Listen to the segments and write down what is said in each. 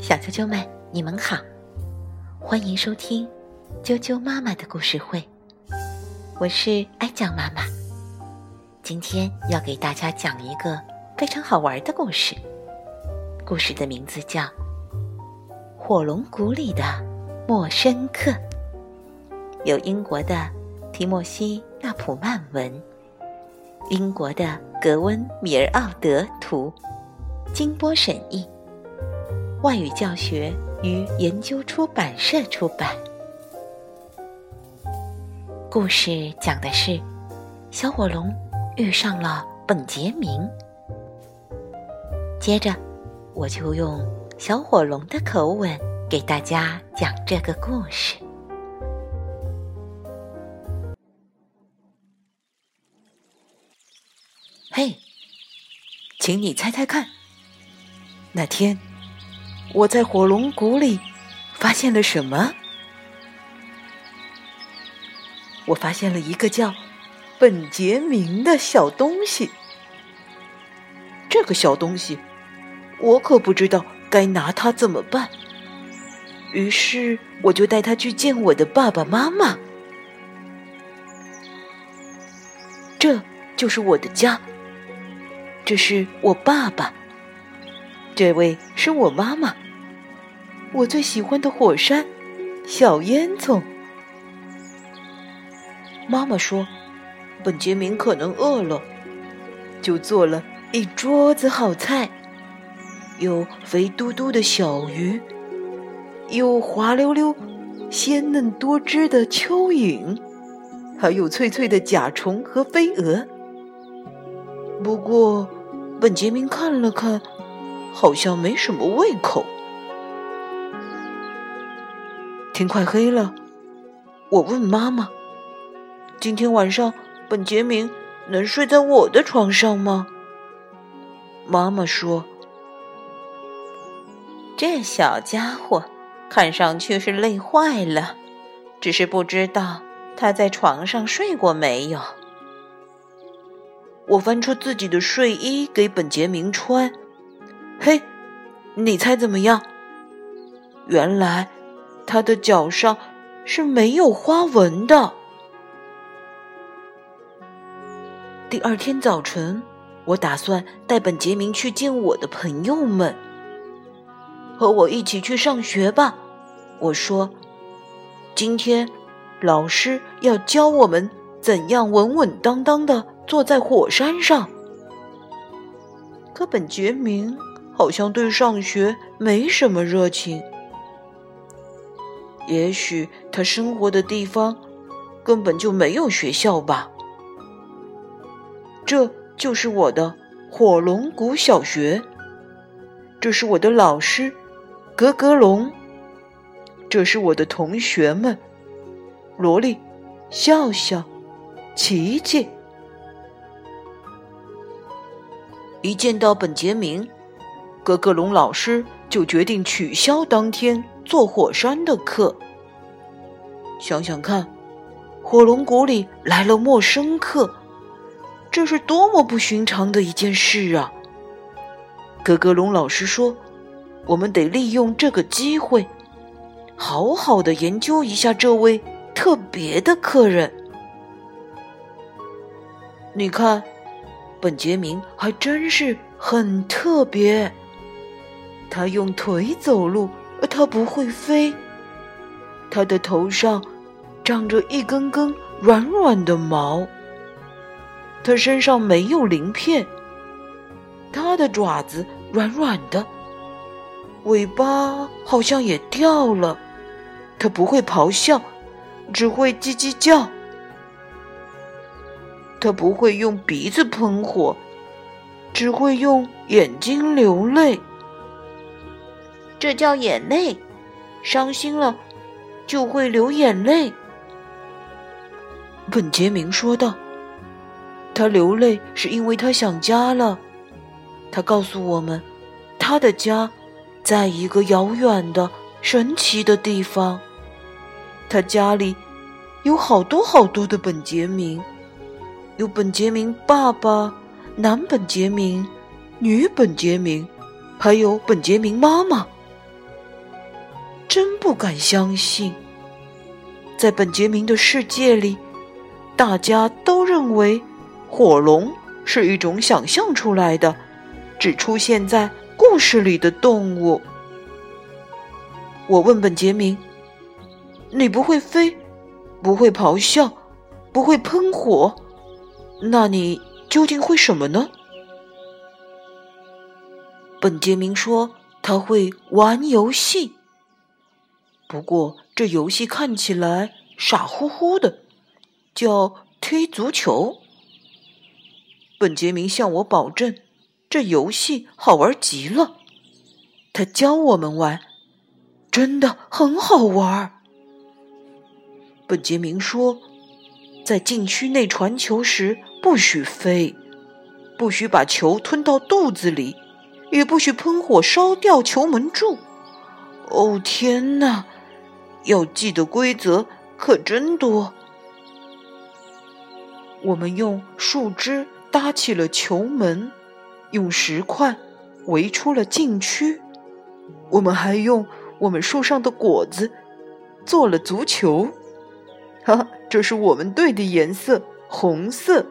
小啾啾们，你们好，欢迎收听啾啾妈妈的故事会。我是爱讲妈妈，今天要给大家讲一个非常好玩的故事。故事的名字叫《火龙谷里的陌生客》，有英国的提莫西·纳普曼文，英国的格温·米尔奥德图，金波审译。外语教学与研究出版社出版。故事讲的是小火龙遇上了本杰明。接着，我就用小火龙的口吻给大家讲这个故事。嘿，请你猜猜看，那天。我在火龙谷里发现了什么？我发现了一个叫本杰明的小东西。这个小东西，我可不知道该拿它怎么办。于是我就带他去见我的爸爸妈妈。这就是我的家。这是我爸爸。这位是我妈妈，我最喜欢的火山小烟囱。妈妈说，本杰明可能饿了，就做了一桌子好菜，有肥嘟嘟的小鱼，有滑溜溜、鲜嫩多汁的蚯蚓，还有脆脆的甲虫和飞蛾。不过，本杰明看了看。好像没什么胃口。天快黑了，我问妈妈：“今天晚上本杰明能睡在我的床上吗？”妈妈说：“这小家伙看上去是累坏了，只是不知道他在床上睡过没有。”我翻出自己的睡衣给本杰明穿。嘿，你猜怎么样？原来他的脚上是没有花纹的。第二天早晨，我打算带本杰明去见我的朋友们，和我一起去上学吧。我说：“今天老师要教我们怎样稳稳当当的坐在火山上。”可本杰明。好像对上学没什么热情。也许他生活的地方根本就没有学校吧。这就是我的火龙谷小学。这是我的老师格格龙。这是我的同学们萝莉、笑笑、琪琪。一见到本杰明。格格龙老师就决定取消当天坐火山的课。想想看，火龙谷里来了陌生客，这是多么不寻常的一件事啊！格格龙老师说：“我们得利用这个机会，好好的研究一下这位特别的客人。你看，本杰明还真是很特别。”他用腿走路，他不会飞。他的头上长着一根根软软的毛。他身上没有鳞片。他的爪子软软的，尾巴好像也掉了。他不会咆哮，只会叽叽叫。他不会用鼻子喷火，只会用眼睛流泪。这叫眼泪，伤心了就会流眼泪。本杰明说道：“他流泪是因为他想家了。他告诉我们，他的家在一个遥远的、神奇的地方。他家里有好多好多的本杰明，有本杰明爸爸、男本杰明、女本杰明，还有本杰明妈妈。”不敢相信，在本杰明的世界里，大家都认为火龙是一种想象出来的、只出现在故事里的动物。我问本杰明：“你不会飞，不会咆哮，不会喷火，那你究竟会什么呢？”本杰明说：“他会玩游戏。”不过，这游戏看起来傻乎乎的，叫踢足球。本杰明向我保证，这游戏好玩极了。他教我们玩，真的很好玩。本杰明说，在禁区内传球时不许飞，不许把球吞到肚子里，也不许喷火烧掉球门柱。哦，天哪！要记的规则可真多。我们用树枝搭起了球门，用石块围出了禁区。我们还用我们树上的果子做了足球。哈，这是我们队的颜色，红色。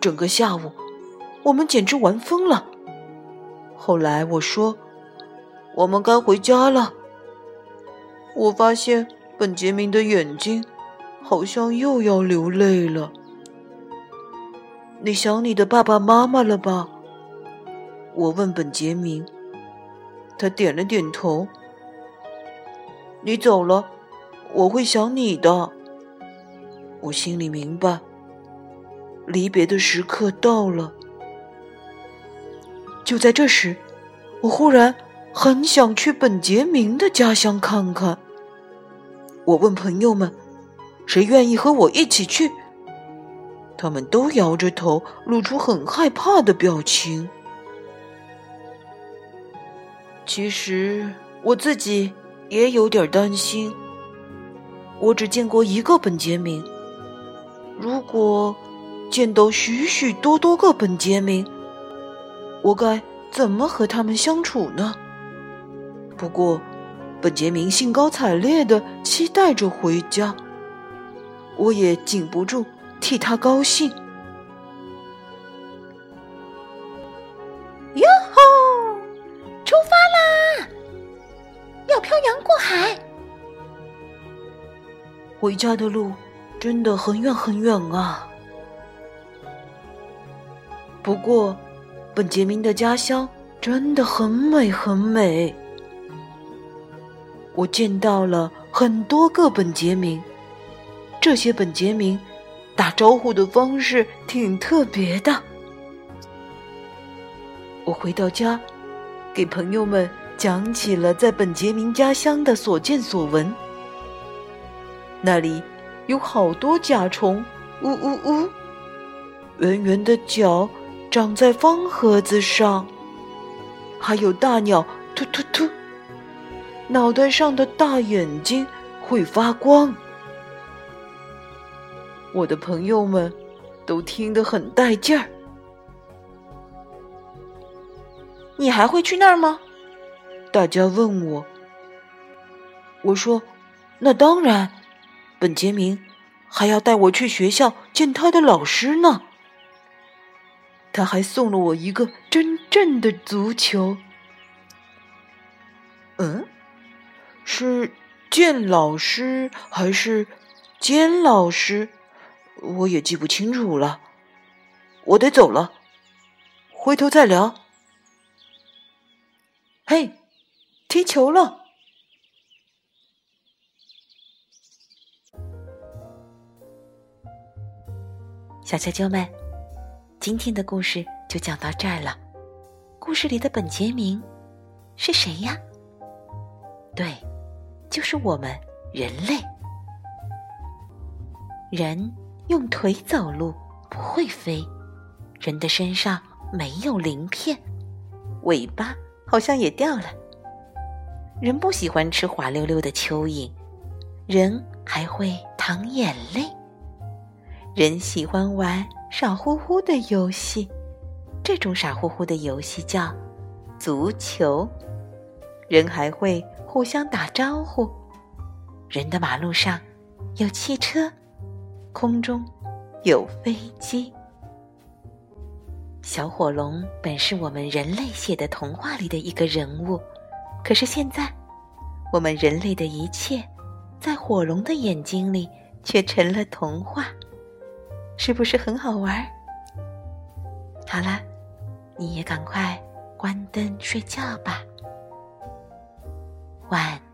整个下午，我们简直玩疯了。后来我说：“我们该回家了。”我发现本杰明的眼睛好像又要流泪了。你想你的爸爸妈妈了吧？我问本杰明，他点了点头。你走了，我会想你的。我心里明白，离别的时刻到了。就在这时，我忽然很想去本杰明的家乡看看。我问朋友们：“谁愿意和我一起去？”他们都摇着头，露出很害怕的表情。其实我自己也有点担心。我只见过一个本杰明，如果见到许许多多个本杰明，我该怎么和他们相处呢？不过。本杰明兴高采烈的期待着回家，我也禁不住替他高兴。哟吼，出发啦！要漂洋过海。回家的路真的很远很远啊。不过，本杰明的家乡真的很美很美。我见到了很多个本杰明，这些本杰明打招呼的方式挺特别的。我回到家，给朋友们讲起了在本杰明家乡的所见所闻。那里有好多甲虫，呜呜呜，圆圆的脚长在方盒子上，还有大鸟，突突突。脑袋上的大眼睛会发光，我的朋友们都听得很带劲儿。你还会去那儿吗？大家问我。我说：“那当然，本杰明还要带我去学校见他的老师呢。他还送了我一个真正的足球。”嗯。是剑老师还是监老师？我也记不清楚了。我得走了，回头再聊。嘿，踢球了！小啾啾们，今天的故事就讲到这儿了。故事里的本杰明是谁呀？对。就是我们人类，人用腿走路，不会飞。人的身上没有鳞片，尾巴好像也掉了。人不喜欢吃滑溜溜的蚯蚓，人还会淌眼泪。人喜欢玩傻乎乎的游戏，这种傻乎乎的游戏叫足球。人还会。互相打招呼。人的马路上有汽车，空中有飞机。小火龙本是我们人类写的童话里的一个人物，可是现在，我们人类的一切，在火龙的眼睛里却成了童话，是不是很好玩？好了，你也赶快关灯睡觉吧，晚。